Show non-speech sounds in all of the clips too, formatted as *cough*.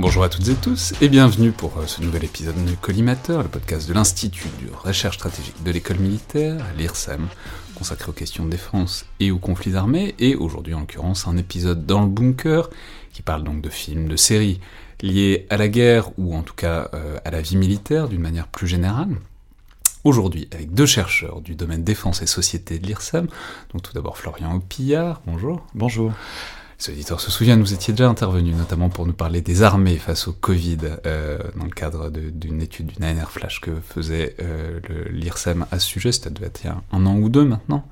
Bonjour à toutes et tous et bienvenue pour euh, ce nouvel épisode de Collimateur, le podcast de l'Institut de recherche stratégique de l'école militaire, l'IRSEM, consacré aux questions de défense et aux conflits armés, et aujourd'hui en l'occurrence un épisode dans le bunker qui parle donc de films, de séries liés à la guerre ou en tout cas euh, à la vie militaire d'une manière plus générale. Aujourd'hui, avec deux chercheurs du domaine défense et société de l'IRSEM, donc tout d'abord Florian Opillard, bonjour. Bonjour. Les auditeurs se souviennent, vous étiez déjà intervenu, notamment pour nous parler des armées face au Covid, euh, dans le cadre d'une étude d'une ANR Flash que faisait euh, l'IRSEM à ce sujet, c'était il y a un an ou deux maintenant.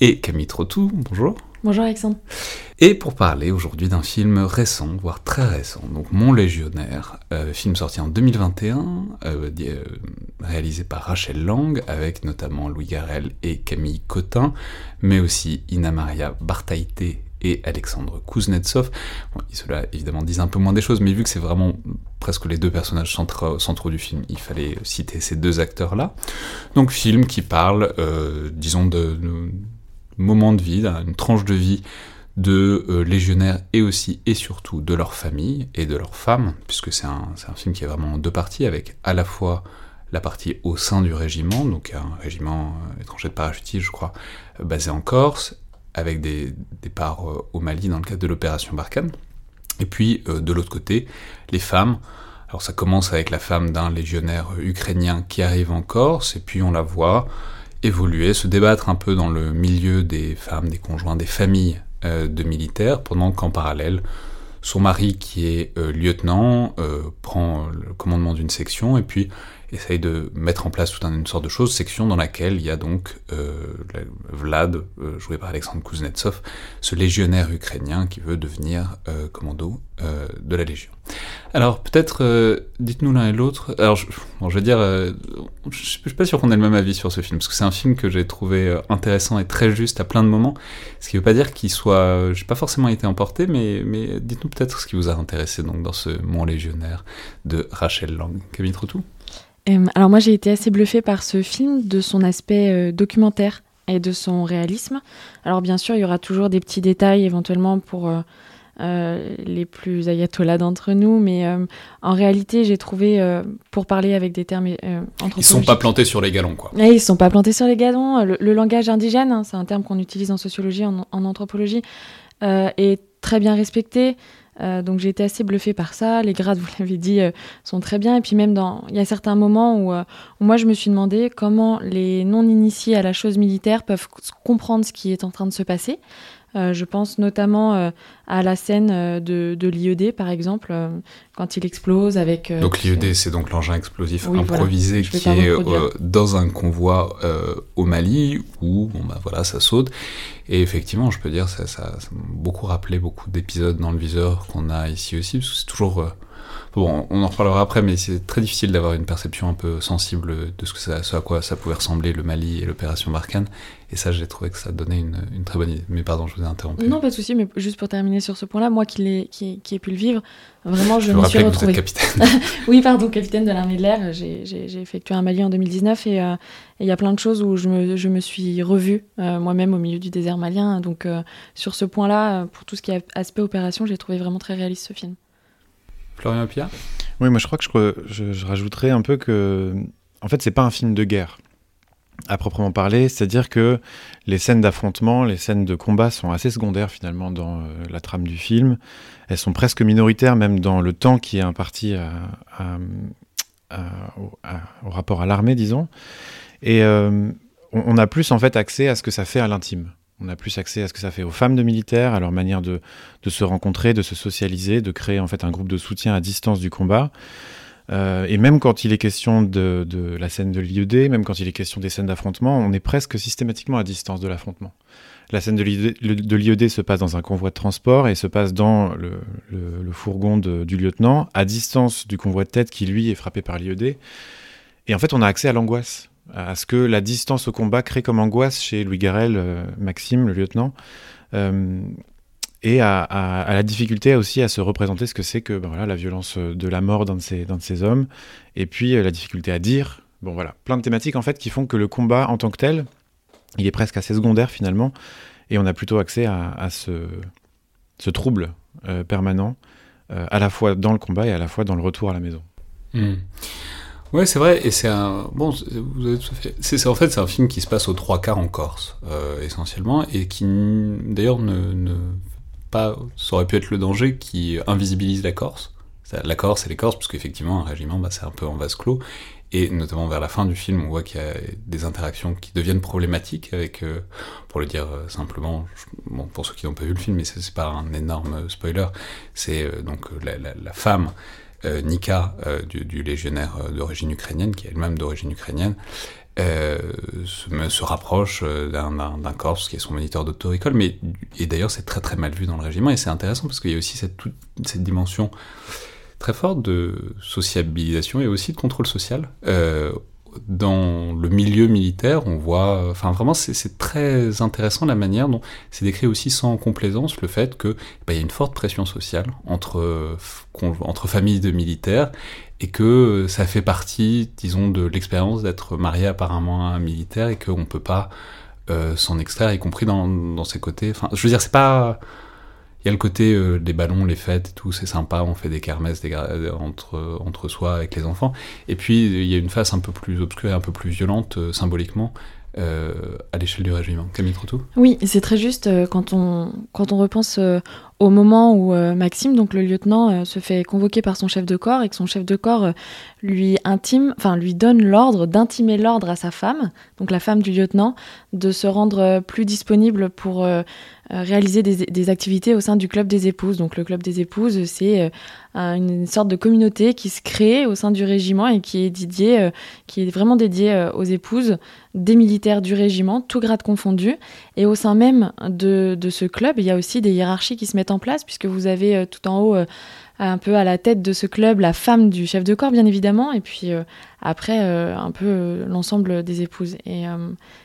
Et Camille Trottou, bonjour. Bonjour Alexandre. Et pour parler aujourd'hui d'un film récent, voire très récent, donc Mon Légionnaire, euh, film sorti en 2021, euh, euh, réalisé par Rachel Lang, avec notamment Louis Garrel et Camille Cotin, mais aussi Ina Maria Bartaïté et Alexandre Kuznetsov. Bon, cela évidemment disent un peu moins des choses, mais vu que c'est vraiment presque les deux personnages centraux, du film, il fallait citer ces deux acteurs-là. Donc film qui parle, euh, disons, de, de moments de vie, d'une tranche de vie de euh, légionnaires et aussi et surtout de leur famille et de leurs femmes, puisque c'est un, un, film qui est vraiment en deux parties, avec à la fois la partie au sein du régiment, donc un régiment euh, étranger de parachutistes, je crois, basé en Corse, avec des départs euh, au Mali dans le cadre de l'opération Barkhane. Et puis, euh, de l'autre côté, les femmes. Alors ça commence avec la femme d'un légionnaire ukrainien qui arrive en Corse, et puis on la voit évoluer, se débattre un peu dans le milieu des femmes, des conjoints, des familles euh, de militaires, pendant qu'en parallèle, son mari, qui est lieutenant, prend le commandement d'une section, et puis essaye de mettre en place toute une sorte de chose, section dans laquelle il y a donc euh, Vlad, euh, joué par Alexandre Kuznetsov, ce légionnaire ukrainien qui veut devenir euh, de la Légion. Alors peut-être, dites-nous l'un et l'autre, alors je, bon, je veux dire, je suis pas sûr qu'on ait le même avis sur ce film, parce que c'est un film que j'ai trouvé intéressant et très juste à plein de moments, ce qui veut pas dire qu'il soit, j'ai pas forcément été emporté, mais, mais dites-nous peut-être ce qui vous a intéressé donc dans ce Mon Légionnaire de Rachel Lang. Kevin Troutou euh, alors moi j'ai été assez bluffée par ce film, de son aspect euh, documentaire et de son réalisme. Alors bien sûr il y aura toujours des petits détails éventuellement pour euh, euh les plus ayatollahs d'entre nous, mais en réalité j'ai trouvé, pour parler avec des termes Ils sont pas plantés sur les galons quoi. Et ils sont pas plantés sur les galons. Le, le langage indigène, hein, c'est un terme qu'on utilise en sociologie, en, en anthropologie, est très bien respecté. Euh, donc j'ai été assez bluffée par ça. Les grades, *laughs* vous l'avez dit, euh, sont très bien. Et puis même dans, il y a certains moments où, euh, où, moi je me suis demandé comment les non initiés à la chose militaire peuvent comprendre ce qui est en train de se passer. Euh, je pense notamment euh, à la scène euh, de, de l'IED, par exemple, quand il explose avec... donc l'IED, c'est donc l'engin explosif oui, improvisé voilà. qui est dans un convoi au Mali, où bon, bah, voilà, ça saute. Et effectivement, je peux dire, ça, ça, ça m'a beaucoup rappelé beaucoup d'épisodes dans le viseur qu'on a ici aussi, parce que c'est toujours... Bon, on en reparlera après, mais c'est très difficile d'avoir une perception un peu sensible de ce, que ça, ce à quoi ça pouvait ressembler le Mali et l'opération Barkhane. Et ça, j'ai trouvé que ça donnait une, une, très bonne idée. Mais pardon, je vous ai interrompu. Non, pas de souci, mais juste pour terminer sur ce point-là, moi qui, ai, qui, qui ai pu le vivre, vraiment, je, je me suis retrouvée. Que vous êtes capitaine. *laughs* oui, pardon, capitaine de l'armée de l'air. J'ai effectué un Mali en 2019 et il euh, y a plein de choses où je me, je me suis revue euh, moi-même au milieu du désert malien. Donc, euh, sur ce point-là, pour tout ce qui est aspect opération, j'ai trouvé vraiment très réaliste ce film. Florian Pia Oui, moi je crois que je, je, rajouterais un peu que, en fait, c'est pas un film de guerre à proprement parler, c'est-à-dire que les scènes d'affrontement, les scènes de combat sont assez secondaires finalement dans euh, la trame du film. Elles sont presque minoritaires même dans le temps qui est imparti au, rapport à l'armée, disons. Et euh, on, a plus en fait accès à ce que ça fait à l'intime. On a plus accès à ce que ça fait aux femmes de militaires, à leur manière de, se rencontrer, de se socialiser, de créer en fait un groupe de soutien à distance du combat. Euh, et même quand il est question de, la scène de l'IED, même quand il est question des scènes d'affrontement, on est presque systématiquement à distance de l'affrontement. La scène de l'IED se passe dans un convoi de transport et se passe dans le, fourgon du lieutenant, à distance du convoi de tête qui, lui, est frappé par l'IED. Et en fait, on a accès à l'angoisse, à ce que la distance au combat crée comme angoisse chez Louis Garel, euh, Maxime, le lieutenant. Euh, et à, la difficulté aussi à se représenter ce que c'est que ben la violence euh, de la mort d'un de, ces, hommes, et puis la difficulté à dire, bon voilà, plein de thématiques en fait qui font que le combat en tant que tel, il est presque assez secondaire finalement, et on a plutôt accès à, ce, trouble permanent, à la fois dans le combat et à la fois dans le retour à la maison. Hmm. Ouais, c'est vrai, et c'est un. Bon, vous avez tout. C'est, en fait, c'est un film qui se passe aux trois quarts en Corse, essentiellement, et qui, d'ailleurs, ne, ne ça aurait pu être le danger qui invisibilise la Corse. La Corse et les Corses, parce qu'effectivement, un régiment, bah, c'est un peu en vase clos. Et notamment vers la fin du film, on voit qu'il y a des interactions qui deviennent problématiques avec, euh, pour le dire euh, simplement, bon, pour ceux qui n'ont pas vu le film, mais c'est pas un énorme spoiler, c'est euh, donc la, femme Nika du, du, légionnaire d'origine ukrainienne, qui est elle-même d'origine ukrainienne, euh, se, rapproche euh, d'un corps qui est son moniteur d'auto-école, mais et d'ailleurs c'est très très mal vu dans le régiment. Et c'est intéressant parce qu'il y a aussi cette, dimension très forte de sociabilisation et aussi de contrôle social euh, dans le milieu militaire, on voit, enfin vraiment, c'est très intéressant la manière dont c'est décrit aussi sans complaisance le fait que bah, il y a une forte pression sociale entre entre familles de militaires et que ça fait partie, disons, de l'expérience d'être marié apparemment à un militaire et qu'on peut pas euh, s'en extraire, y compris dans, dans ses côtés. Enfin, je veux dire, c'est pas il y a le côté euh, des ballons, les fêtes et tout, c'est sympa, on fait des kermesses des, entre, entre soi avec les enfants. Et puis il y a une face un peu plus obscure et un peu plus violente euh, symboliquement euh, à l'échelle du régiment. Camille Trotou Oui, c'est très juste quand on repense au moment où Maxime, donc le lieutenant, se fait convoquer par son chef de corps et que son chef de corps lui intime, enfin lui donne l'ordre d'intimer l'ordre à sa femme, donc la femme du lieutenant, de se rendre plus disponible pour euh, réaliser des, activités au sein du club des épouses. Donc le club des épouses, c'est euh, une sorte de communauté qui se crée au sein du régiment et qui est euh, qui est vraiment dédiée aux épouses des militaires du régiment, tout grade confondu. Et au sein même de, ce club, il y a aussi des hiérarchies qui se mettent en place, puisque vous avez tout en haut un peu à la tête de ce club la femme du chef de corps, bien évidemment, et puis après un peu l'ensemble des épouses. Et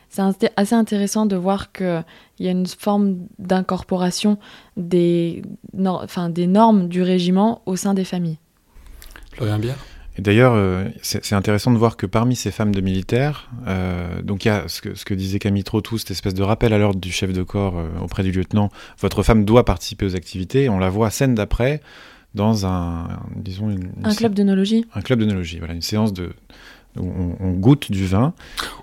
c'est assez intéressant de voir qu'il y a une forme d'incorporation des, enfin, des normes du régiment au sein des familles. Florian Bière? Et d'ailleurs, euh, c'est intéressant de voir que parmi ces femmes de militaires, euh, donc il y a ce que, ce que disait Camille Trotou, cette espèce de rappel à l'ordre du chef de corps euh, auprès du lieutenant, votre femme doit participer aux activités, on la voit scène d'après dans un, disons... un club d'œnologie. Un club d'œnologie, voilà, une séance de, on, goûte du vin.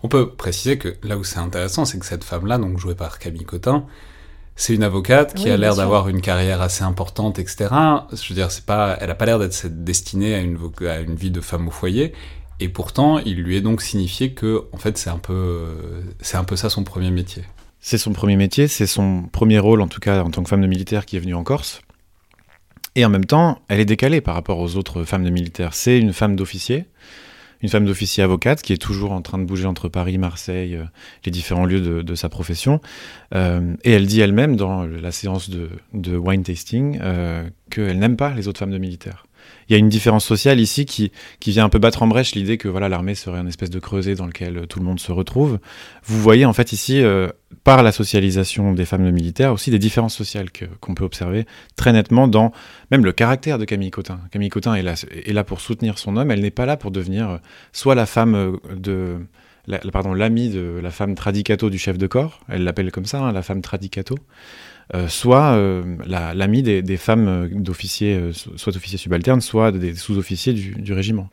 On peut préciser que là où c'est intéressant, c'est que cette femme-là, donc jouée par Camille Cotin, c'est une avocate qui a l'air d'avoir une carrière assez importante, etc. Je veux dire, c'est pas, elle a pas l'air d'être destinée à une, à une vie de femme au foyer. Et pourtant, il lui est donc signifié que, en fait, c'est un peu, c'est un peu ça son premier métier. C'est son premier métier, c'est son premier rôle, en tout cas, en tant que femme de militaire qui est venue en Corse. Et en même temps, elle est décalée par rapport aux autres femmes de militaires. C'est une femme d'officier une femme d'officier avocate qui est toujours en train de bouger entre Paris, Marseille, euh, les différents lieux de, sa profession. Euh, et elle dit elle-même dans la séance de, wine tasting euh, qu'elle n'aime pas les autres femmes de militaires il y a une différence sociale ici qui, qui vient un peu battre en brèche l'idée que voilà l'armée serait une espèce de creuset dans lequel euh, tout le monde se retrouve. Vous voyez en fait ici, euh, par la socialisation des femmes de militaires, aussi des différences sociales qu'on peut observer très nettement dans même le caractère de Camille Cotin. Camille Cotin est là, est là pour soutenir son homme, elle n'est pas là pour devenir euh, soit la femme de pardon, l'ami de la femme tradicato du chef de corps, elle l'appelle comme ça, hein, la femme tradicato, soit euh, l'ami des, femmes d'officiers, soit officiers subalternes, soit des sous-officiers du, régiment.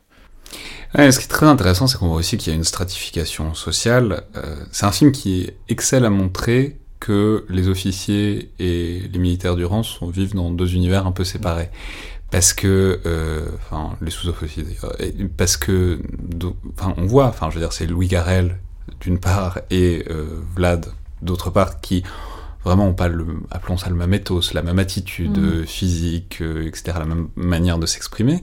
ce qui est très intéressant, c'est qu'on voit aussi qu'il y a une stratification sociale. c'est un film qui excelle à montrer que les officiers et les militaires du rang vivent dans deux univers un peu séparés parce que, euh, enfin, les sous-officiers parce que, enfin, on voit, enfin, je veux dire, c'est Louis Garel d'une part et euh, Vlad d'autre part qui vraiment ont pas le, appelons ça le même ethos, la même attitude mm. physique, euh, etc., la même manière de s'exprimer.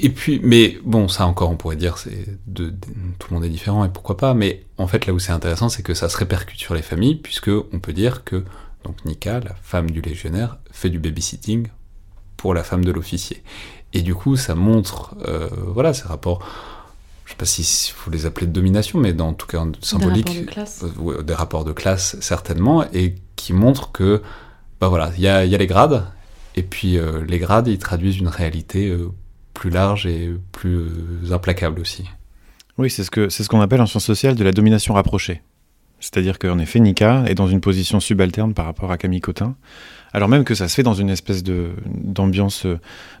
Et puis, mais bon, ça encore, on pourrait dire, c'est de, tout le monde est différent et pourquoi pas. Mais en fait, là où c'est intéressant, c'est que ça se répercute sur les familles, puisque on peut dire que donc Nika, la femme du légionnaire, fait du babysitting pour la femme de l'officier. Et du coup, ça montre, euh, voilà, ces rapports, je sais pas si faut les appeler de domination, mais dans tout cas symbolique, des rapports de classe, euh, des rapports de classe certainement, et qui montrent que, bah voilà, il y a, y a, les grades, et puis euh, les grades, ils traduisent une réalité plus large et plus implacable aussi. Oui, c'est ce qu'on ce qu'on appelle en sciences sociales de la domination rapprochée. C'est-à-dire qu'en effet, Nika est dans une position subalterne par rapport à Camille Cotin, alors même que ça se fait dans une espèce de d'ambiance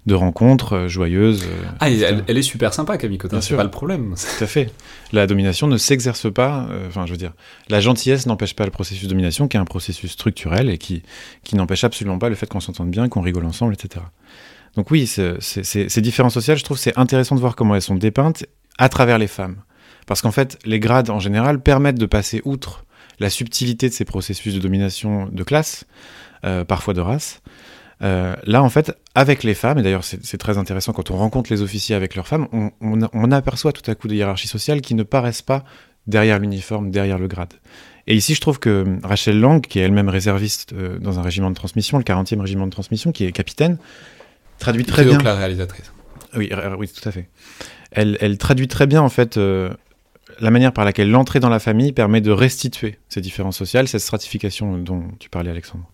de rencontre euh, joyeuse. Euh, ah, elle, est super sympa, Camille Cotin, c'est pas le problème. *laughs* Tout à fait. La domination ne s'exerce pas, euh, enfin je veux dire, la gentillesse n'empêche pas le processus de domination, qui est un processus structurel et qui, qui n'empêche absolument pas le fait qu'on s'entende bien, qu'on rigole ensemble, etc. Donc oui, ces différences sociales, je trouve c'est intéressant de voir comment elles sont dépeintes à travers les femmes. Parce qu'en fait, les grades en général permettent de passer outre la subtilité de ces processus de domination de classe, euh, parfois de race. Euh, là, en fait, avec les femmes, et d'ailleurs c'est très intéressant quand on rencontre les officiers avec leurs femmes, on, aperçoit tout à coup des hiérarchies sociales qui ne paraissent pas derrière l'uniforme, derrière le grade. Et ici, je trouve que Rachel Lang, qui est elle-même réserviste euh, dans un régiment de transmission, le 40e régiment de transmission, qui est capitaine, traduit très bien. la réalisatrice. Oui, oui, tout à fait. Elle, elle traduit très bien en fait la manière par laquelle l'entrée dans la famille permet de restituer ces différences sociales, cette stratification dont tu parlais, Alexandre.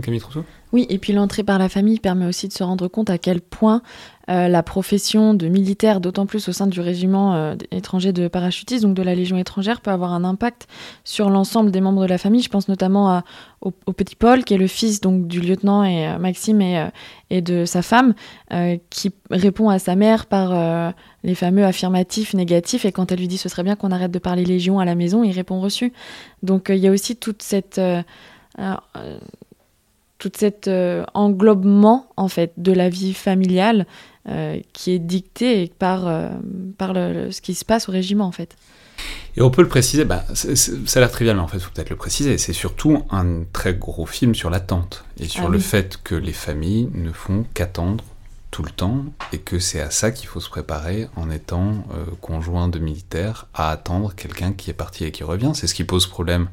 Camille Trousseau? Oui, et puis l'entrée par la famille permet aussi de se rendre compte à quel point euh, la profession de militaire, d'autant plus au sein du régiment euh, étranger de parachutistes, donc de la Légion étrangère, peut avoir un impact sur l'ensemble des membres de la famille. Je pense notamment au, petit Paul, qui est le fils donc, du lieutenant et euh, Maxime et, et, de sa femme, qui répond à sa mère par les fameux affirmatifs négatifs, et quand elle lui dit ce serait bien qu'on arrête de parler Légion à la maison, il répond reçu. Donc il y a aussi toute cette toute cet euh, englobement en fait de la vie familiale euh, qui est dicté par, euh, par ce qui se passe au régiment en fait. Et on peut le préciser, bah, ça a l'air trivial, mais en fait, il faut peut-être le préciser. C'est surtout un très gros film sur l'attente et sur ah le fait que les familles ne font qu'attendre tout le temps et que c'est à ça qu'il faut se préparer en étant conjoint de militaire à attendre quelqu'un qui est parti et qui revient. C'est ce qui pose problème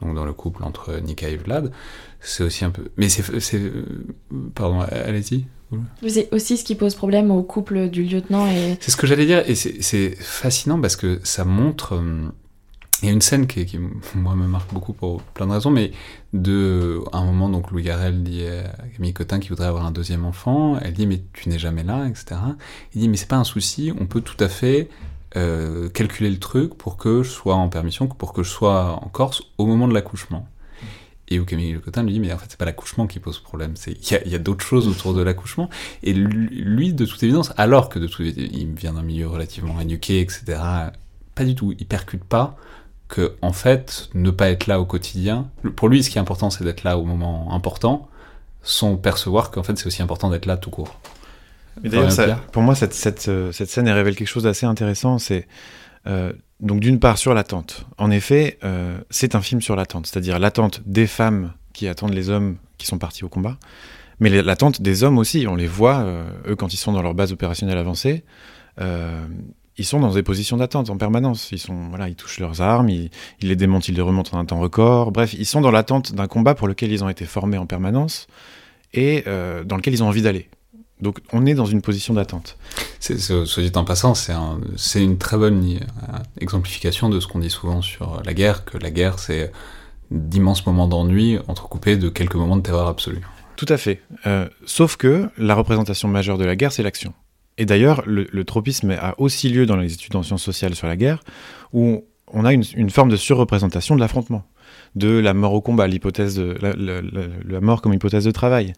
donc dans le couple entre Nika et Vlad c'est aussi un peu. Mais c'est. Pardon, allez-y. C'est aussi ce qui pose problème au couple du lieutenant et. C'est ce que j'allais dire, et c'est fascinant parce que ça montre. Euh, il y a une scène qui, moi, me marque beaucoup pour plein de raisons, mais de, à un moment, donc Louis Garrel dit à Camille Cotin qu'il voudrait avoir un deuxième enfant. Elle dit mais tu n'es jamais là, etc. Il dit mais c'est pas un souci, on peut tout à fait euh, calculer le truc pour que je sois en permission, pour que je sois en Corse au moment de l'accouchement. Et où Camille Lecotin lui dit, mais en fait, c'est pas l'accouchement qui pose problème, il y a, d'autres choses autour de l'accouchement. Et lui, de toute évidence, alors que de toute il vient d'un milieu relativement éduqué, etc., pas du tout, il percute pas que, en fait, ne pas être là au quotidien, pour lui, ce qui est important, c'est d'être là au moment important, sans percevoir qu'en fait, c'est aussi important d'être là tout court. Mais d'ailleurs, pour moi, cette, cette, cette scène, elle révèle quelque chose d'assez intéressant, c'est euh, donc d'une part sur l'attente. En effet, euh, c'est un film sur l'attente, c'est-à-dire l'attente des femmes qui attendent les hommes qui sont partis au combat, mais l'attente des hommes aussi. On les voit, euh, eux, quand ils sont dans leur base opérationnelle avancée, ils sont dans des positions d'attente en permanence. Ils, sont, voilà, ils touchent leurs armes, ils, ils, les démontent, ils les remontent en un temps record. Bref, ils sont dans l'attente d'un combat pour lequel ils ont été formés en permanence et dans lequel ils ont envie d'aller. Donc on est dans une position d'attente. Soit dit en passant, c'est une très bonne euh, exemplification de ce qu'on dit souvent sur la guerre, que la guerre c'est d'immenses moments d'ennui entrecoupés de quelques moments de terreur absolue. Tout à fait. Euh, sauf que la représentation majeure de la guerre, c'est l'action. Et d'ailleurs, le, tropisme a aussi lieu dans les études en sciences sociales sur la guerre, où on a une, forme de surreprésentation de l'affrontement, de la mort au combat, l'hypothèse de la, mort comme hypothèse de travail.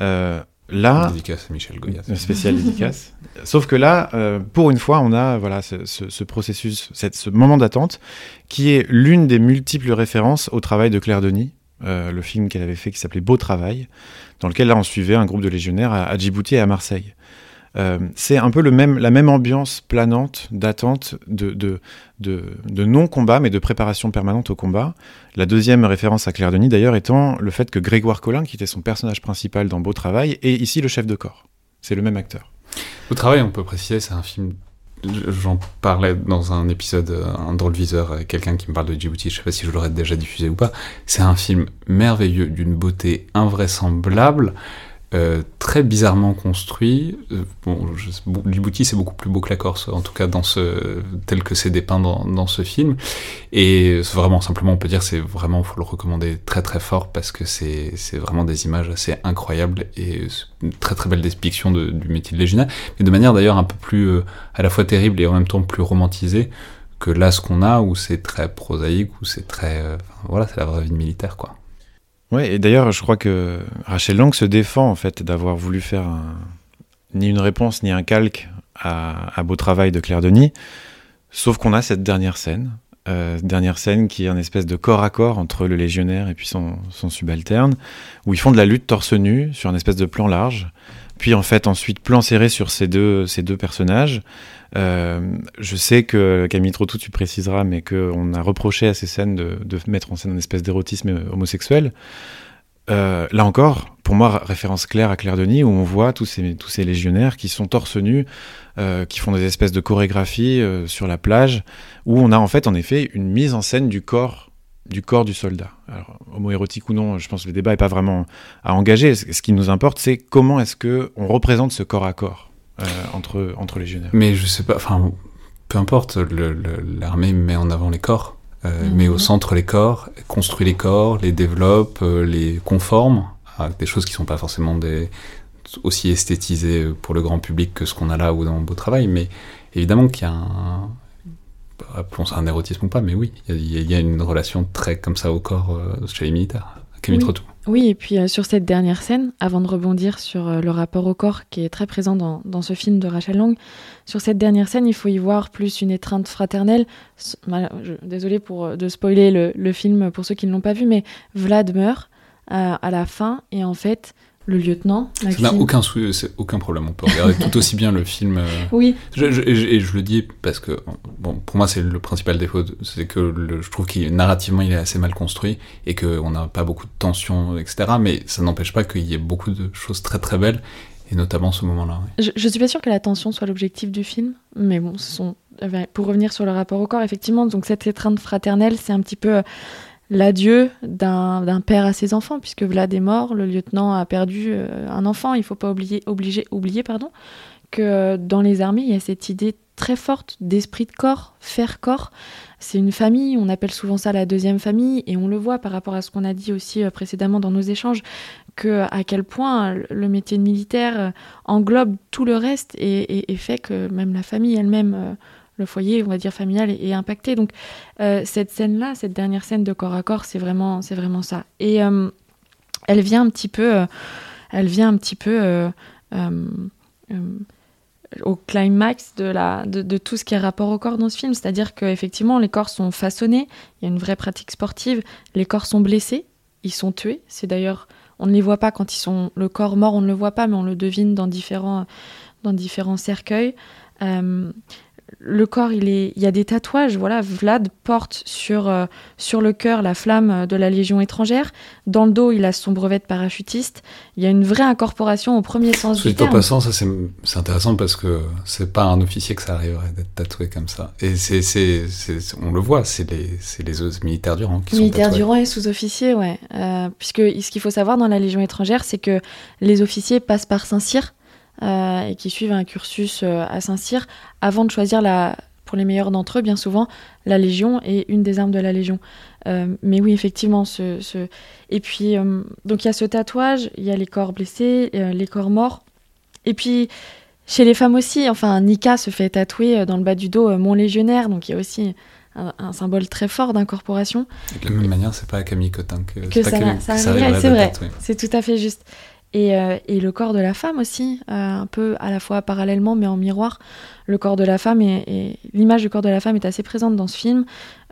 Euh, là, dédicace à Michel Goya. Spécial dédicace. *laughs* Sauf que là, euh, pour une fois, on a voilà ce, processus, ce moment d'attente, qui est l'une des multiples références au travail de Claire Denis, euh, le film qu'elle avait fait qui s'appelait Beau Travail, dans lequel là on suivait un groupe de légionnaires à Djibouti et à Marseille. Euh, c'est un peu la même ambiance planante, d'attente, de, non-combat, mais de préparation permanente au combat. La deuxième référence à Claire Denis, d'ailleurs, étant le fait que Grégoire Collin, qui était son personnage principal dans Beau Travail, est ici le chef de corps. C'est le même acteur. Beau Travail, on peut préciser, c'est un film J'en parlais dans un épisode, un drôle viseur, quelqu'un qui me parle de Djibouti, je sais pas si je l'aurais déjà diffusé ou pas. C'est un film merveilleux, d'une beauté invraisemblable, euh, très bizarrement construit. Euh, bon, Djibouti c'est beaucoup plus beau que la Corse, en tout cas dans ce tel que c'est dépeint dans, dans, ce film. Et vraiment simplement, on peut dire, c'est vraiment, faut le recommander très très fort parce que c'est vraiment des images assez incroyables et une très très belle description de, du métier de légionnaire, mais de manière d'ailleurs un peu plus euh, à la fois terrible et en même temps plus romantisée que là ce qu'on a où c'est très prosaïque, où c'est très, voilà, c'est la vraie vie militaire quoi. Ouais, et d'ailleurs, je crois que Rachel Lang se défend en fait d'avoir voulu faire ni une réponse ni un calque à, Beau Travail de Claire Denis, sauf qu'on a cette dernière scène, euh, dernière scène qui est un espèce de corps à corps entre le légionnaire et puis son, son subalterne, où ils font de la lutte torse nu sur un espèce de plan large, puis en fait ensuite plan serré sur ces deux, ces deux personnages, euh, je sais que Camille Trottou, tu préciseras, mais qu'on a reproché à ces scènes de, mettre en scène une espèce d'érotisme homosexuel. Euh, là encore, pour moi, référence claire à Claire Denis, où on voit tous ces, tous ces légionnaires qui sont torse nus, euh, qui font des espèces de chorégraphies sur la plage, où on a en fait, en effet, une mise en scène du corps du corps du soldat. Alors, homoérotique ou non, je pense que le débat n'est pas vraiment à engager. Ce qui nous importe, c'est comment est-ce que on représente ce corps à corps. Euh, entre, entre légionnaires. Mais je sais pas, enfin, peu importe, l'armée met en avant les corps, euh, met au mhm. centre les corps, construit les corps, les développe, euh, les conforme à des choses qui sont pas forcément des, aussi esthétisées pour le grand public que ce qu'on a là ou dans Beau Travail, mais évidemment qu'il y a un, appelons ça un érotisme ou pas, mais oui, il y, a une relation très comme ça au corps chez les militaires. Camille oui. Oui, et puis euh, sur cette dernière scène, avant de rebondir sur euh, le rapport au corps qui est très présent dans, dans, ce film de Rachel Lang, sur cette dernière scène, il faut y voir plus une étreinte fraternelle. Désolée pour euh, de spoiler le, le, film pour ceux qui ne l'ont pas vu, mais Vlad meurt à la fin et en fait, le lieutenant. Ça n'a aucun, aucun problème. On peut regarder tout aussi bien le film. Euh, *laughs* oui. et je le dis parce que, bon, pour moi, c'est le principal défaut. C'est que je trouve qu'il narrativement, il est assez mal construit et qu'on n'a pas beaucoup de tension, etc. Mais ça n'empêche pas qu'il y ait beaucoup de choses très très belles et notamment ce moment-là. Je, je suis pas sûre que la tension soit l'objectif du film, mais bon, ce sont, pour revenir sur le rapport au corps, effectivement, donc cette étreinte fraternelle, c'est un petit peu l'adieu d'un père à ses enfants, puisque Vlad est mort, le lieutenant a perdu euh, un enfant. Il ne faut pas oublier, obliger, oublier pardon, que euh, dans les armées, il y a cette idée très forte d'esprit de corps, faire corps. C'est une famille, on appelle souvent ça la deuxième famille, et on le voit par rapport à ce qu'on a dit aussi euh, précédemment dans nos échanges, que à quel point le métier de militaire englobe tout le reste et, et fait que même la famille elle-même le foyer, on va dire familial, est, impacté. Donc euh, cette scène-là, cette dernière scène de corps à corps, c'est vraiment, c'est vraiment ça. Et euh, elle vient un petit peu, euh, elle vient un petit peu au climax de, la, de, tout ce qui est rapport au corps dans ce film. C'est-à-dire qu'effectivement, les corps sont façonnés, il y a une vraie pratique sportive, les corps sont blessés, ils sont tués. C'est d'ailleurs, on ne les voit pas quand ils sont le corps mort, on ne le voit pas, mais on le devine dans différents, dans différents cercueils le corps, il, est, il y a des tatouages. Voilà, Vlad porte sur, euh, sur le cœur la flamme de la Légion étrangère. Dans le dos, il a son brevet de parachutiste. Il y a une vraie incorporation au premier sens du terme. passant, ça c'est intéressant parce que c'est pas un officier que ça arriverait d'être tatoué comme ça. Et c'est, on le voit, c'est les, les militaires du rang qui militaires du rang et sous-officiers, ouais. Euh, puisque ce qu'il faut savoir dans la Légion étrangère, c'est que les officiers passent par Saint-Cyr euh, et qui suivent un cursus euh, à Saint-Cyr avant de choisir la, pour les meilleurs d'entre eux, bien souvent, la Légion est une des armes de la Légion. Euh, mais oui, effectivement, ce, ce... et puis donc il y a ce tatouage, il y a les corps blessés, les corps morts, et puis Chez les femmes aussi, enfin, Nika se fait tatouer dans le bas du dos mon légionnaire, donc il y a aussi un, symbole très fort d'incorporation. De la même manière, c'est pas à Camille Cotin que, que ça, ça, ça c'est vrai, c'est tout à fait juste. Et, euh, et, le corps de la femme aussi, euh, un peu à la fois parallèlement mais en miroir. Le corps de la femme et, l'image du corps de la femme est assez présente dans ce film.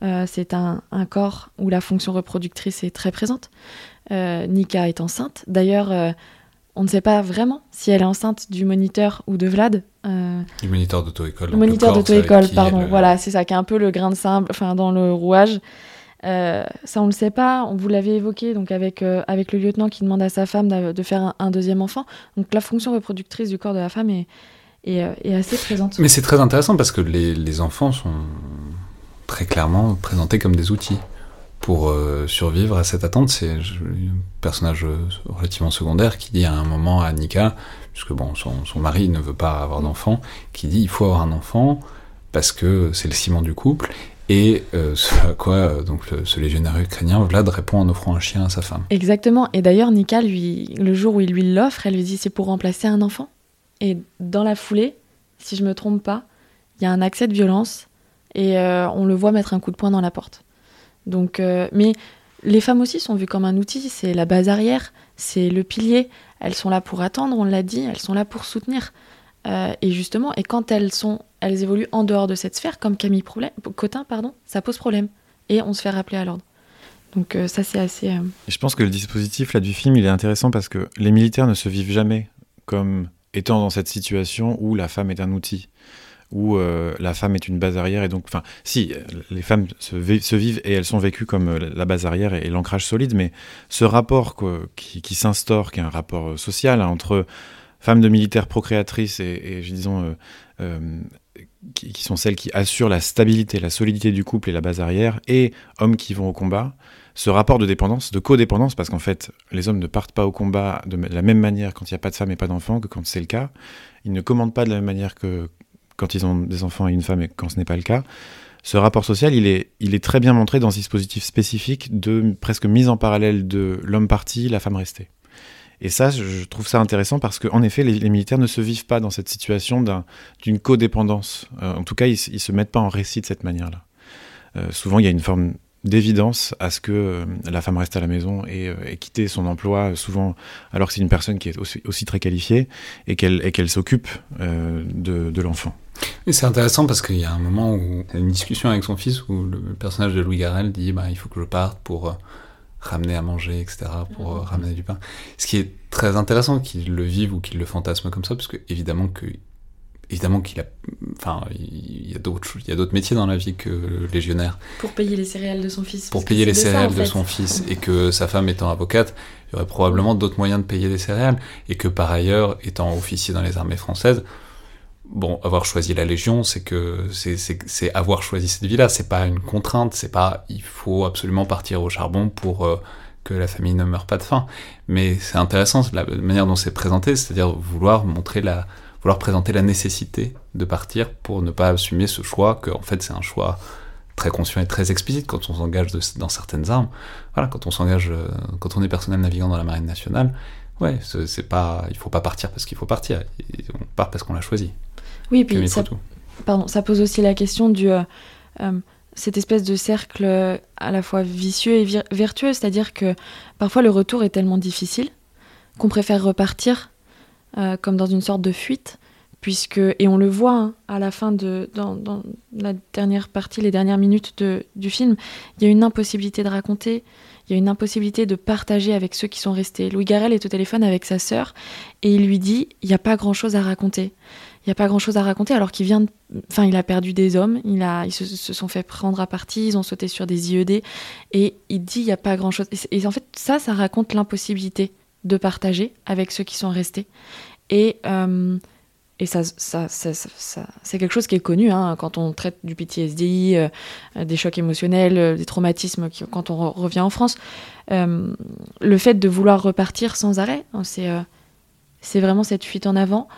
Euh, c'est un, un, corps où la fonction reproductrice est très présente. Nika est enceinte. D'ailleurs, on ne sait pas vraiment si elle est enceinte du moniteur ou de Vlad. Du moniteur d'auto-école. Le moniteur d'auto-école, pardon. Voilà, c'est ça qui est un peu le grain de sable enfin, dans le rouage. Euh, ça, on ne le sait pas. On vous l'avait évoqué donc avec, euh, avec le lieutenant qui demande à sa femme de, faire un, deuxième enfant. Donc la fonction reproductrice du corps de la femme est, euh, assez présente. Mais c'est très intéressant parce que les, les, enfants sont très clairement présentés comme des outils pour survivre à cette attente. C'est un personnage relativement secondaire qui dit à un moment à Nika, puisque bon, son, son mari ne veut pas avoir d'enfant, qui dit il faut avoir un enfant parce que c'est le ciment du couple et euh, *laughs* ce à quoi euh, donc, ce légionnaire ukrainien, Vlad, répond en offrant un chien à sa femme. Exactement. Et d'ailleurs, Nika, lui, le jour où il lui l'offre, elle lui dit c'est pour remplacer un enfant. Et dans la foulée, si je me trompe pas, il y a un accès de violence et euh, on le voit mettre un coup de poing dans la porte. Donc, mais les femmes aussi sont vues comme un outil. C'est la base arrière, c'est le pilier. Elles sont là pour attendre, on l'a dit. Elles sont là pour soutenir. et justement, et quand elles sont elles évoluent en dehors de cette sphère, comme Camille Cotin, pardon, ça pose problème. Et on se fait rappeler à l'ordre. Donc euh, ça, c'est assez... Euh, je pense que le dispositif là, du film, il est intéressant parce que les militaires ne se vivent jamais comme étant dans cette situation où la femme est un outil, où euh, la femme est une base arrière. Et donc, enfin, si, les femmes se, vivent et elles sont vécues comme la base arrière et, l'ancrage solide, mais ce rapport qui, s'instaure, qui est un rapport social hein, entre femmes de militaires procréatrices et, et disons, qui, sont celles qui assurent la stabilité, la solidité du couple et la base arrière, et hommes qui vont au combat, ce rapport de dépendance, de codépendance, parce qu'en fait, les hommes ne partent pas au combat de la même manière quand il n'y a pas de femme et pas d'enfants que quand c'est le cas. Ils ne commandent pas de la même manière que quand ils ont des enfants et une femme et quand ce n'est pas le cas. Ce rapport social, il est, il est très bien montré dans ce dispositif spécifique de presque mise en parallèle de l'homme parti, la femme restée. Et ça, je trouve ça intéressant parce qu'en effet, les, militaires ne se vivent pas dans cette situation d'une codépendance. Euh, en tout cas, ils ne se mettent pas en récit de cette manière-là. Euh, souvent, il y a une forme d'évidence à ce que euh, la femme reste à la maison et, et quitter son emploi, souvent alors que c'est une personne qui est aussi, très qualifiée et qu'elle s'occupe de, l'enfant. C'est intéressant parce qu'il y a un moment où une discussion avec son fils où le personnage de Louis Garrel dit bah, il faut que je parte pour ramener à manger, etc., pour euh, ramener du pain. Ce qui est très intéressant qu'il le vive ou qu'il le fantasme comme ça, parce que évidemment que évidemment qu'il a enfin il y a d'autres il y a d'autres métiers dans la vie que légionnaire pour payer les céréales de son fils pour payer les céréales de son fils et que sa femme étant avocate il y aurait probablement d'autres moyens de payer les céréales et que par ailleurs étant officier dans les armées françaises bon, avoir choisi la Légion, c'est que c'est avoir choisi cette vie-là. C'est pas une contrainte. C'est pas il faut absolument partir au charbon pour euh, que la famille ne meure pas de faim. Mais c'est intéressant la manière dont c'est présenté, c'est-à-dire vouloir montrer la, vouloir présenter la nécessité de partir pour ne pas assumer ce choix que en fait c'est un choix très conscient et très explicite quand on s'engage dans certaines armes. Voilà, quand on s'engage, euh, quand on est personnel navigant dans la marine nationale, ouais, c'est pas, il faut pas partir parce qu'il faut partir. On part parce qu'on l'a choisi. Oui, puis ça, pardon, ça pose aussi la question du euh, euh, cette espèce de cercle euh, à la fois vicieux et vertueux, c'est-à-dire que parfois le retour est tellement difficile qu'on préfère repartir comme dans une sorte de fuite, puisque et on le voit hein, à la fin de dans, dans, la dernière partie, les dernières minutes de, du film, il y a une impossibilité de raconter, il y a une impossibilité de partager avec ceux qui sont restés. Louis Garrel est au téléphone avec sa sœur et il lui dit il n'y a pas grand-chose à raconter il n'y a pas grand chose à raconter alors qu'il vient enfin il a perdu des hommes ils se, sont fait prendre à partie ils ont sauté sur des IED et il dit il n'y a pas grand chose et, en fait ça ça raconte l'impossibilité de partager avec ceux qui sont restés et euh, et ça, ça, ça, c'est quelque chose qui est connu hein, quand on traite du PTSD, euh, des chocs émotionnels, euh, des traumatismes quand on revient en France. le fait de vouloir repartir sans arrêt, c'est c'est vraiment cette fuite en avant.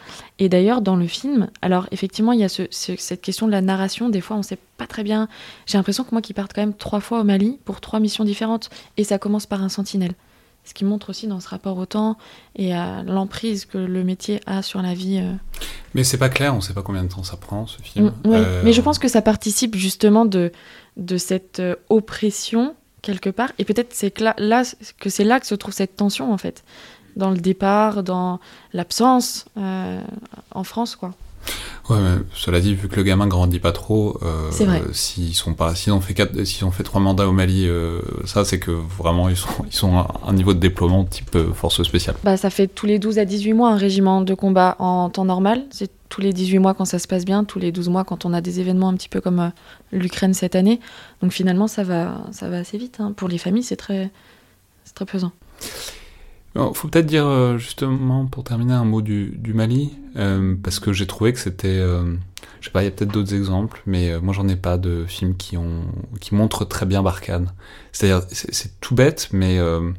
Et d'ailleurs, dans le film, alors effectivement, il y a cette question de la narration. Des fois, on ne sait pas très bien. J'ai l'impression que moi, qui parte quand même trois fois au Mali pour trois missions différentes, et ça commence par un sentinelle. ce qui montre aussi dans ce rapport au temps et à l'emprise que le métier a sur la vie. euh. Mais c'est pas clair, on sait pas combien de temps ça prend ce film. Mm, ouais. Euh, Mais je pense que ça participe justement de, de cette euh, oppression quelque part. Et peut-être c'est là, que c'est là que se trouve cette tension en fait, dans le départ, dans l'absence euh, en France quoi. Ouais, mais cela dit, vu que le gamin grandit pas trop, euh, s'ils sont pas, s'ils ont fait quatre, s'ils ont fait trois mandats au Mali, euh, ça c'est que vraiment ils sont, ils sont à un niveau de déploiement type euh, force spéciale. Bah, ça fait tous les 12 à 18 mois un régiment de combat en temps normal. C'est tous les 18 mois quand ça se passe bien, tous les 12 mois quand on a des événements un petit peu comme l'Ukraine cette année. Donc finalement, ça va, ça va assez vite. hein. Pour les familles, c'est très, c'est très pesant. Il faut peut-être dire euh, justement pour terminer un mot du, du Mali, euh, parce que j'ai trouvé que c'était, euh, je sais pas, il y a peut-être d'autres exemples, mais euh, moi j'en ai pas de films qui ont, qui montrent très bien Barkhane. C'est-à-dire, c'est tout bête, mais euh,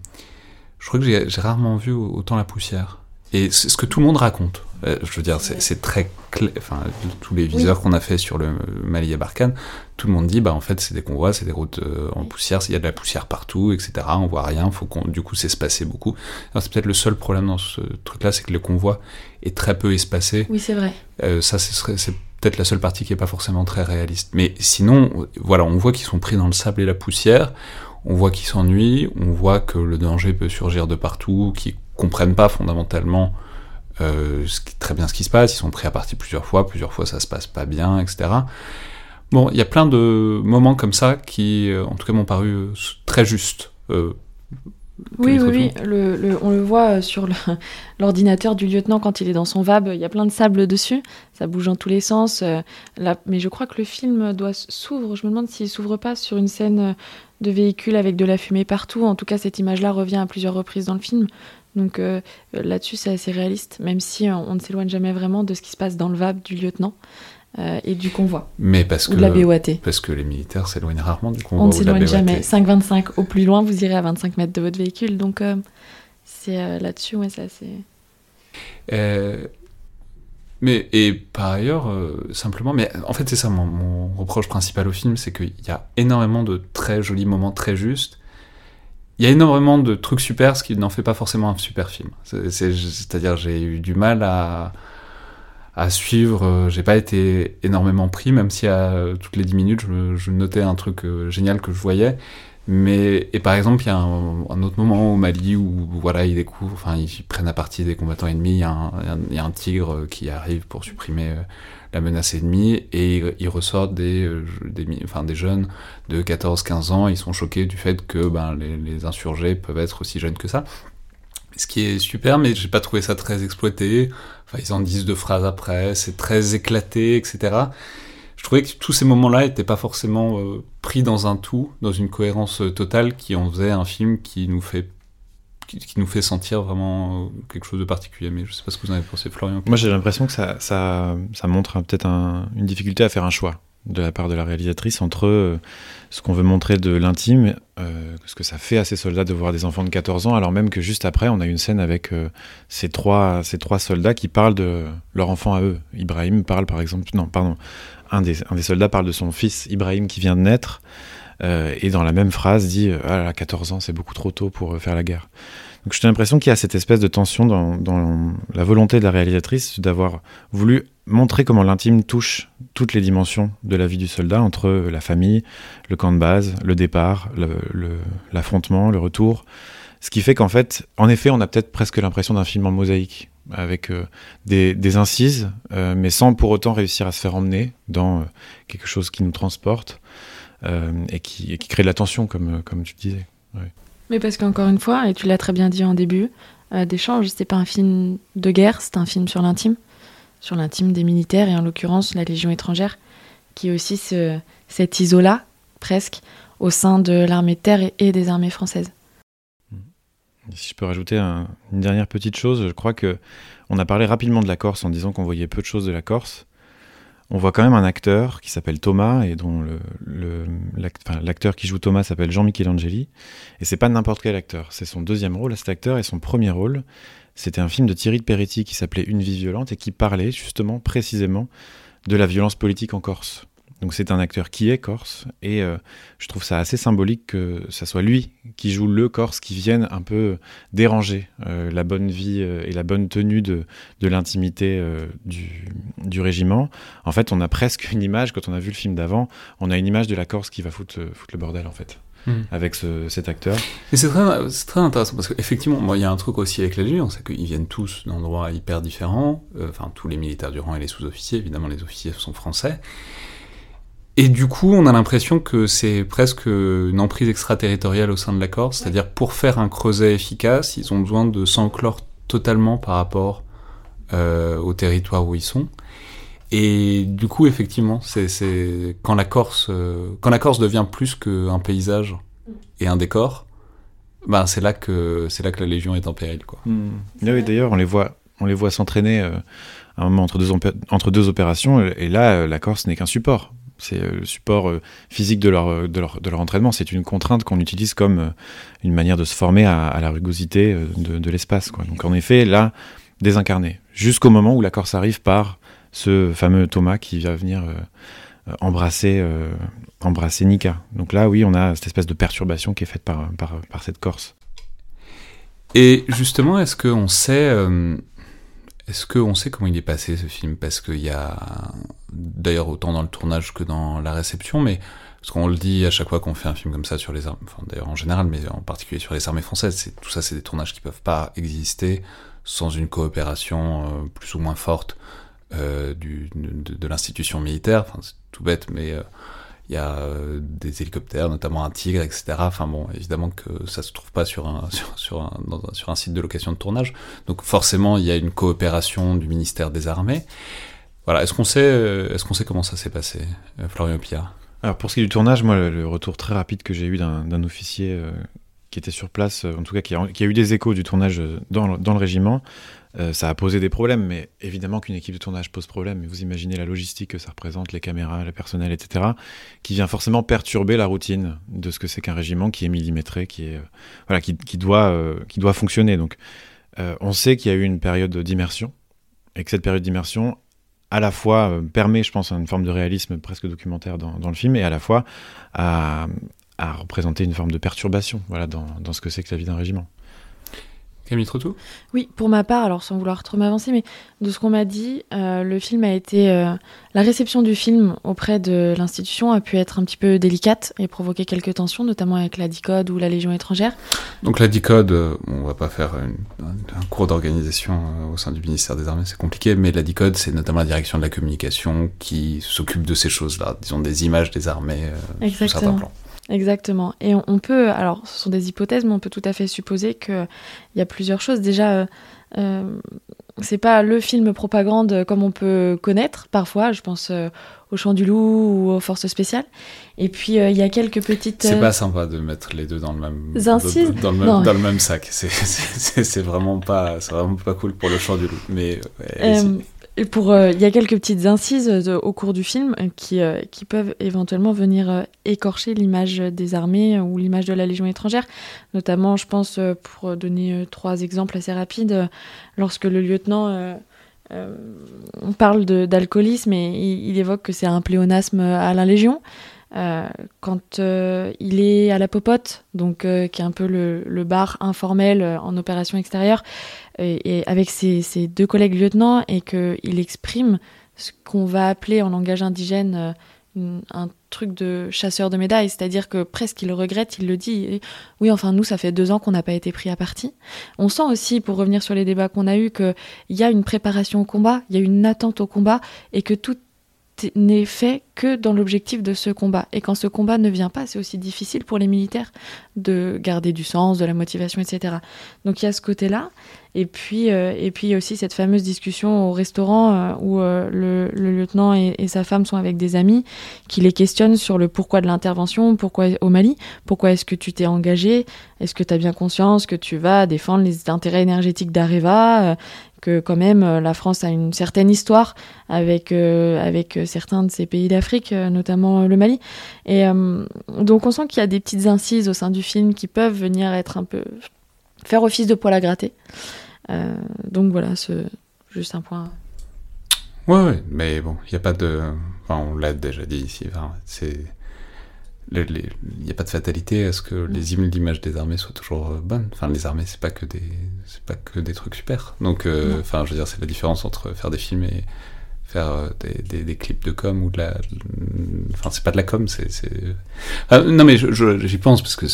je crois que j'ai rarement vu autant la poussière. Et c'est ce que tout le monde raconte. Euh, je veux dire, c'est très clair. Enfin, tous les viseurs qu'on a fait sur le Mali et Barkhane, tout le monde dit, bah en fait, c'est des convois, c'est des routes euh, en poussière, il y a de la poussière partout, etc. On voit rien. Faut qu'on, du coup, s'espacer beaucoup. C'est peut-être le seul problème dans ce truc-là, c'est que le convoi est très peu espacé. Oui, c'est vrai. Euh, ça, c'est peut-être la seule partie qui est pas forcément très réaliste. Mais sinon, voilà, on voit qu'ils sont pris dans le sable et la poussière. On voit qu'ils s'ennuient. On voit que le danger peut surgir de partout, qu'ils comprennent pas fondamentalement euh, très bien ce qui se passe. Ils sont pris à partie plusieurs fois. Plusieurs fois, ça se passe pas bien, etc. Bon, il y a plein de moments comme ça qui, euh, en tout cas, m'ont paru euh, très justes. Euh, Oui, oui, oui. Le, le- on le voit sur *laughs* l'ordinateur du lieutenant quand il est dans son VAB. Il y a plein de sable dessus. Ça bouge dans tous les sens. euh, là- mais je crois que le film doit s'ouvre. Je me demande s'il s'ouvre pas sur une scène de véhicule avec de la fumée partout. En tout cas, cette image-là revient à plusieurs reprises dans le film. Donc euh, là-dessus, c'est assez réaliste, même si euh, on ne s'éloigne jamais vraiment de ce qui se passe dans le VAB du lieutenant euh, et du convoi, mais parce ou que, de la BOAT. parce que les militaires s'éloignent rarement du convoi On ne s'éloigne jamais. 5,25 au plus loin, vous irez à 25 mètres de votre véhicule. Donc, euh, c'est là-dessus, ouais, c'est assez. Mais et par ailleurs, euh, simplement, mais en fait c'est ça mon, mon reproche principal au film, c'est qu'il y a énormément de très jolis moments très justes. Il y a énormément de trucs super, ce qui n'en fait pas forcément un super film. C'est- c'est- C'est-à-dire j'ai eu du mal à, suivre, euh, j'ai pas été énormément pris, même si à toutes les 10 minutes je notais un truc euh, génial que je voyais. Mais et par exemple, il y a un, autre moment au Mali où voilà, ils découvrent, enfin ils prennent à partie des combattants ennemis. Il y a un, y a un tigre qui arrive pour supprimer euh, la menace ennemie et il, il ressort des, euh, des, enfin, des jeunes de 14-15 ans. Ils sont choqués du fait que ben, les, les insurgés peuvent être aussi jeunes que ça. Ce qui est super, mais j'ai pas trouvé ça très exploité. Enfin, ils en disent deux phrases après, c'est très éclaté, etc. Trouvais que tous ces moments-là n'étaient pas forcément euh, pris dans un tout, dans une cohérence euh, totale, qui en faisait un film qui nous fait qui, nous fait sentir vraiment euh, quelque chose de particulier. Mais je sais pas ce que vous en avez pensé, Florian. Moi, j'ai l'impression que ça, ça, ça montre un- peut-être un- une difficulté à faire un choix de la part de la réalisatrice entre euh, ce qu'on veut montrer de l'intime, euh, ce que ça fait à ces soldats de voir des enfants de 14 ans, alors même que juste après, on a une scène avec euh, ces, trois, ces trois soldats qui parlent de leur enfant à eux. Ibrahim parle, par exemple, non, pardon, un des, un des soldats parle de son fils Ibrahim qui vient de naître, et dans la même phrase dit Ah là, 14 ans, c'est beaucoup trop tôt pour faire la guerre. Donc j'ai l'impression qu'il y a cette espèce de tension dans, la volonté de la réalisatrice d'avoir voulu montrer comment l'intime touche toutes les dimensions de la vie du soldat, entre la famille, le camp de base, le départ, l'affrontement, le, retour. Ce qui fait qu'en fait, en effet, on a peut-être presque l'impression d'un film en mosaïque, avec euh, des, incises, euh, mais sans pour autant réussir à se faire emmener dans euh, quelque chose qui nous transporte et, qui, crée de la tension, comme, comme tu disais. Mais parce qu'encore une fois, et tu l'as très bien dit en début euh, d'échange, c'était pas un film de guerre, c'est un film sur l'intime, sur l'intime des militaires et en l'occurrence la Légion étrangère, qui aussi ce, cet isolat presque au sein de l'armée de terre et, des armées françaises. Si je peux rajouter un- une dernière petite chose, je crois que on a parlé rapidement de la Corse en disant qu'on voyait peu de choses de la Corse. On voit quand même un acteur qui s'appelle Thomas et dont l'acteur qui joue Thomas s'appelle Jean Michelangeli. Et c'est pas n'importe quel acteur, c'est son deuxième rôle à cet acteur et son premier rôle. C'était un film de Thierry de Peretti qui s'appelait Une vie violente et qui parlait justement précisément de la violence politique en Corse. Donc c'est un acteur qui est corse et euh, je trouve ça assez symbolique que ça soit lui qui joue le corse qui vienne un peu déranger euh, la bonne vie euh, et la bonne tenue de, de l'intimité du, du, régiment. En fait, on a presque une image, quand on a vu le film d'avant, on a une image de la Corse qui va foutre, foutre le bordel en fait. Hmm. avec ce, cet acteur. Et c'est très, très, intéressant parce qu'effectivement, il y a un truc aussi avec la Légion, c'est qu'ils viennent tous d'endroits hyper différents. Enfin, tous les militaires du rang et les sous-officiers, évidemment, les officiers sont français. Et du coup, on a l'impression que c'est presque une emprise extraterritoriale au sein de la Corse, c'est-à-dire pour faire un creuset efficace, ils ont besoin de s'enclore totalement par rapport euh, au territoire où ils sont. Et du coup, effectivement, c'est quand la Corse, euh, quand la Corse devient plus qu'un paysage et un décor, ben c'est là que c'est là que la Légion est en péril, quoi. Hmm. Oui, d'ailleurs, on les voit, on les voit s'entraîner euh, un moment entre deux, entre deux opérations, et là, la Corse n'est qu'un support c'est euh, le support euh, physique de leur, euh, de leur, de leur entraînement. C'est une contrainte qu'on utilise comme une manière de se former à, la rugosité de, de l'espace. Donc en effet, là, désincarné. Jusqu'au moment où la Corse arrive par ce fameux Thomas qui va venir embrasser, embrasser Nika. Donc là, oui, on a cette espèce de perturbation qui est faite par, par, par cette Corse. Et justement, est-ce qu'on sait est-ce qu'on sait comment il est passé ce film? Parce qu'il y a, d'ailleurs autant dans le tournage que dans la réception, mais parce qu'on le dit à chaque fois qu'on fait un film comme ça sur les armes, d'ailleurs en général, mais en particulier sur les armées françaises, c'est, tout ça c'est des tournages qui peuvent pas exister sans une coopération euh, plus ou moins forte euh, de, l'institution militaire. C'est tout bête, mais euh, il y a euh, des hélicoptères, notamment un Tigre, etc. Enfin bon, évidemment que ça se trouve pas *laughs* sur un site de location de tournage. Donc forcément, il y a une coopération du ministère des Armées. Voilà, est-ce qu'on sait, euh, est-ce sait comment ça s'est passé, euh, Florian Pia Alors pour ce qui est du tournage, moi, le, retour très rapide que j'ai eu d'un officier qui était sur place, en tout cas qui a, eu des échos du tournage dans, dans le régiment, euh, ça a posé des problèmes, mais évidemment qu'une équipe de tournage pose problème. Vous imaginez la logistique que ça représente, les caméras, le personnel, etc., qui vient forcément perturber la routine de ce que c'est qu'un régiment qui est millimétré, qui est euh, voilà, qui, doit euh, qui doit fonctionner. Donc, on sait qu'il y a eu une période d'immersion et que cette période d'immersion à la fois permet, je pense, une forme de réalisme presque documentaire dans, le film, et à la fois à, représenter une forme de perturbation, dans ce que c'est que la vie d'un régiment. Camille Trottou Oui, pour ma part, alors sans vouloir trop m'avancer, mais de ce qu'on m'a dit, euh, le film a été. Euh, la réception du film auprès de l'institution a pu être un petit peu délicate et provoquer quelques tensions, notamment avec la DICODE ou la Légion étrangère. Donc la DICODE, euh, on va pas faire un cours d'organisation au sein du ministère des Armées, c'est compliqué, mais la DICODE, c'est notamment la direction de la communication qui s'occupe de ces choses-là, disons des images des armées sur certains plans. Exactement. Et on, peut, alors ce sont des hypothèses, mais on peut tout à fait supposer qu'il y a plusieurs choses. Déjà, euh, euh, c'est pas le film propagande comme on peut connaître parfois, je pense euh, au Chant du Loup ou aux Forces Spéciales. Et puis il y a quelques petites. C'est pas sympa de mettre les deux dans le même, dans, le même, dans le même sac. C'est vraiment, pas, vraiment pas cool pour le Chant du Loup. Mais euh, il y a quelques petites incises au cours du film qui, euh, qui peuvent éventuellement venir euh, écorcher l'image des armées ou l'image de la Légion étrangère. Notamment, je pense, pour donner trois exemples assez rapides, lorsque le lieutenant parle d'alcoolisme et il, évoque que c'est un pléonasme à la Légion. Quand il est à la popote, donc qui est un peu le, bar informel en opération extérieure, et, avec ses, deux collègues lieutenants et qu'il exprime ce qu'on va appeler en langage indigène euh, un truc de chasseur de médailles, c'est-à-dire que presque il le regrette, il le dit. oui, enfin nous, ça fait deux ans qu'on n'a pas été pris à partie. On sent aussi, pour revenir sur les débats qu'on a eus, qu'il y a une préparation au combat, il y a une attente au combat, et que tout n'est fait que dans l'objectif de ce combat. Et quand ce combat ne vient pas, c'est aussi difficile pour les militaires de garder du sens, de la motivation, etc. Donc il y a ce côté-là. Et puis, euh, et puis aussi cette fameuse discussion au restaurant euh, où euh, le, lieutenant et, sa femme sont avec des amis qui les questionnent sur le pourquoi de l'intervention, pourquoi au Mali, pourquoi est-ce que tu t'es engagé, est-ce que tu as bien conscience que tu vas défendre les intérêts énergétiques d'Areva, que quand même la France a une certaine histoire avec, avec certains de ces pays d'Afrique, notamment le Mali. Et donc on sent qu'il y a des petites incises au sein du film qui peuvent venir être un peu faire office de poil à gratter. Euh, donc voilà, ce, juste un point. Ouais, ouais, mais bon, il n'y a pas de. Enfin, on l'a déjà dit ici. C'est. Il n'y a pas de fatalité à ce que les images d'image des armées soient toujours euh, bonnes. Enfin, les armées, c'est pas que des, c'est pas que des trucs super. Donc, euh, enfin, je veux dire, c'est la différence entre faire des films et faire des, des, des, clips de com ou de la. Enfin, c'est pas de la com, c'est. Non, mais j'y pense parce que,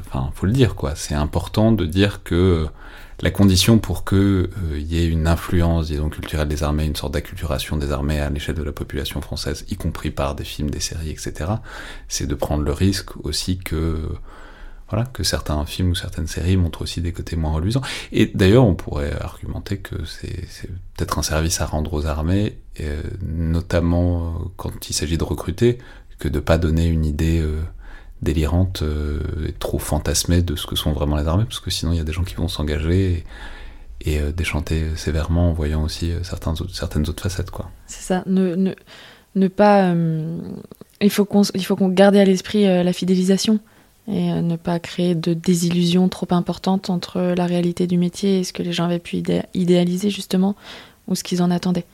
enfin, faut le dire, quoi. C'est important de dire que la condition pour qu'il euh, y ait une influence, disons, culturelle des armées, une sorte d'acculturation des armées à l'échelle de la population française, y compris par des films, des séries, etc., c'est de prendre le risque aussi que, voilà, que certains films ou certaines séries montrent aussi des côtés moins reluisants. Et d'ailleurs, on pourrait argumenter que c'est peut-être un service à rendre aux armées, euh, notamment euh, quand il s'agit de recruter, que de pas donner une idée délirante euh, et trop fantasmée de ce que sont vraiment les armées, parce que sinon il y a des gens qui vont s'engager et, et euh, déchanter sévèrement en voyant aussi euh, certaines, autres, certaines autres facettes. quoi. C'est ça, ne, ne, ne pas... il faut qu'on qu'on garde à l'esprit la fidélisation et ne pas créer de désillusions trop importantes entre la réalité du métier et ce que les gens avaient pu idéaliser justement, ou ce qu'ils en attendaient.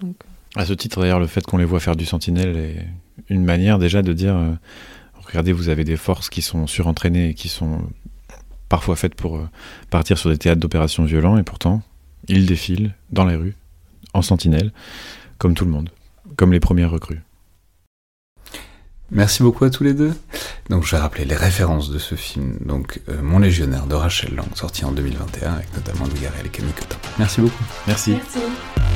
Donc... À ce titre, d'ailleurs, le fait qu'on les voit faire du sentinelle est une manière déjà de dire regardez, vous avez des forces qui sont surentraînées et qui sont parfois faites pour euh, partir sur des théâtres d'opérations violents, et pourtant, ils défilent dans les rues, en sentinelle, comme tout le monde, comme les premières recrues. Merci beaucoup à tous les deux. Donc je vais rappeler les références de ce film. Donc euh, Mon Légionnaire de Rachel Lang, sorti en 2021 avec notamment Louis Garrel et Camille Cotin. Merci beaucoup. Merci. Merci.